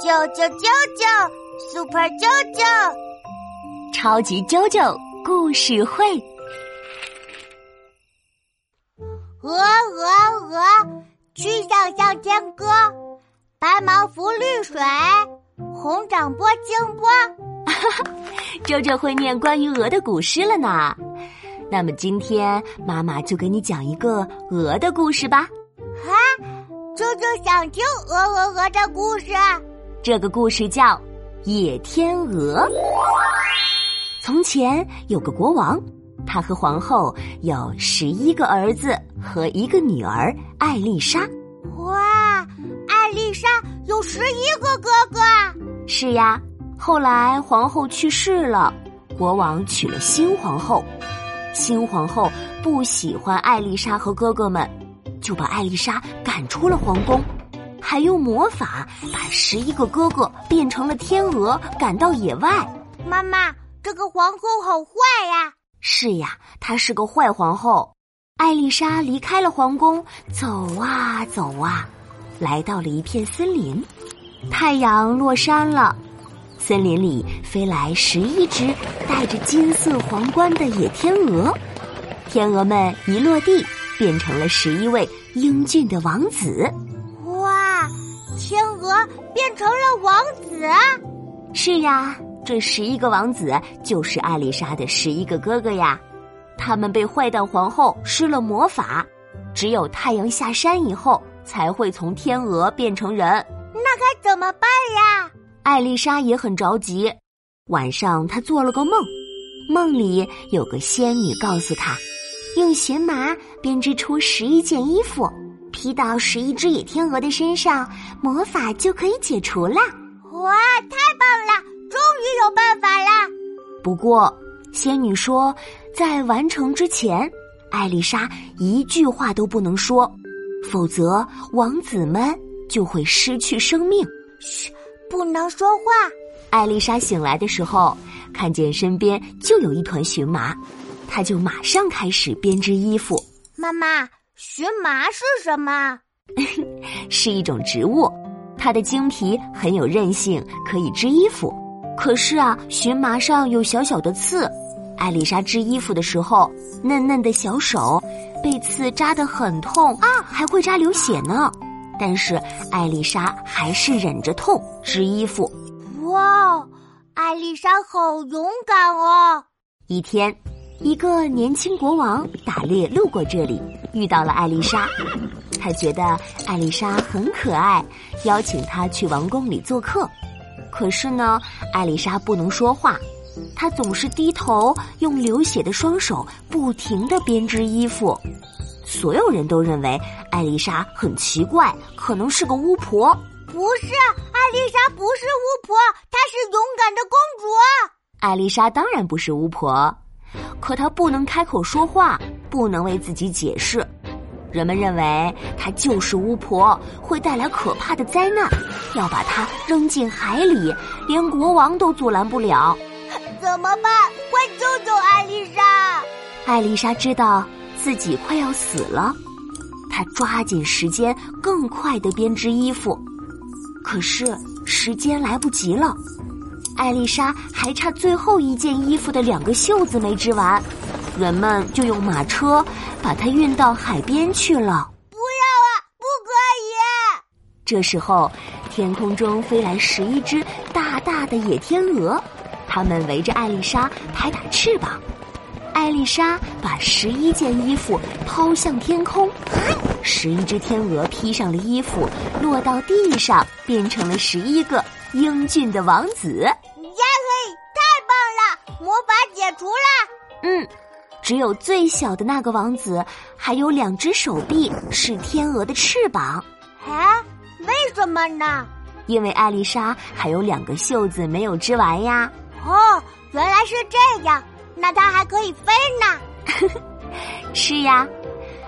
啾啾啾啾，Super 啾啾，超级啾啾故事会。鹅鹅鹅，曲项向天歌，白毛浮绿水，红掌拨清波。哈哈，啾啾会念关于鹅的古诗了呢。那么今天妈妈就给你讲一个鹅的故事吧。啊，啾啾想听鹅鹅鹅的故事。这个故事叫《野天鹅》。从前有个国王，他和皇后有十一个儿子和一个女儿艾丽莎。哇，艾丽莎有十一个哥哥。是呀，后来皇后去世了，国王娶了新皇后。新皇后不喜欢艾丽莎和哥哥们，就把艾丽莎赶出了皇宫，还用魔法把十一个哥哥变成了天鹅，赶到野外。妈妈，这个皇后好坏呀！是呀，她是个坏皇后。艾丽莎离开了皇宫，走啊走啊，来到了一片森林。太阳落山了。森林里飞来十一只戴着金色皇冠的野天鹅，天鹅们一落地，变成了十一位英俊的王子。哇，天鹅变成了王子！是呀，这十一个王子就是艾丽莎的十一个哥哥呀。他们被坏蛋皇后施了魔法，只有太阳下山以后才会从天鹅变成人。那该怎么办呀？艾丽莎也很着急。晚上，她做了个梦，梦里有个仙女告诉她，用荨麻编织出十一件衣服，披到十一只野天鹅的身上，魔法就可以解除了。哇，太棒了！终于有办法了。不过，仙女说，在完成之前，艾丽莎一句话都不能说，否则王子们就会失去生命。嘘。不能说话。艾丽莎醒来的时候，看见身边就有一团荨麻，她就马上开始编织衣服。妈妈，荨麻是什么？是一种植物，它的茎皮很有韧性，可以织衣服。可是啊，荨麻上有小小的刺，艾丽莎织衣服的时候，嫩嫩的小手被刺扎得很痛啊，还会扎流血呢。但是艾丽莎还是忍着痛织衣服。哇，艾丽莎好勇敢哦！一天，一个年轻国王打猎路过这里，遇到了艾丽莎。他觉得艾丽莎很可爱，邀请她去王宫里做客。可是呢，艾丽莎不能说话，她总是低头，用流血的双手不停的编织衣服。所有人都认为艾丽莎很奇怪，可能是个巫婆。不是，艾丽莎不是巫婆，她是勇敢的公主。艾丽莎当然不是巫婆，可她不能开口说话，不能为自己解释。人们认为她就是巫婆，会带来可怕的灾难，要把她扔进海里，连国王都阻拦不了。怎么办？快救救艾丽莎！艾丽莎知道。自己快要死了，她抓紧时间，更快的编织衣服。可是时间来不及了，艾丽莎还差最后一件衣服的两个袖子没织完，人们就用马车把它运到海边去了。不要啊，不可以！这时候，天空中飞来十一只大大的野天鹅，它们围着艾丽莎拍打翅膀。艾丽莎把十一件衣服抛向天空，十一只天鹅披上了衣服，落到地上，变成了十一个英俊的王子。呀嘿，太棒了！魔法解除了。嗯，只有最小的那个王子还有两只手臂是天鹅的翅膀。哎，为什么呢？因为艾丽莎还有两个袖子没有织完呀。哦，原来是这样。那它还可以飞呢，是呀，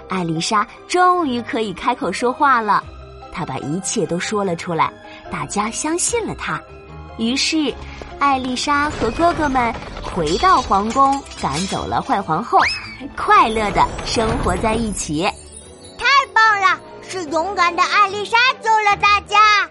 艾丽莎终于可以开口说话了。他把一切都说了出来，大家相信了他。于是，艾丽莎和哥哥们回到皇宫，赶走了坏皇后，快乐的生活在一起。太棒了！是勇敢的艾丽莎救了大家。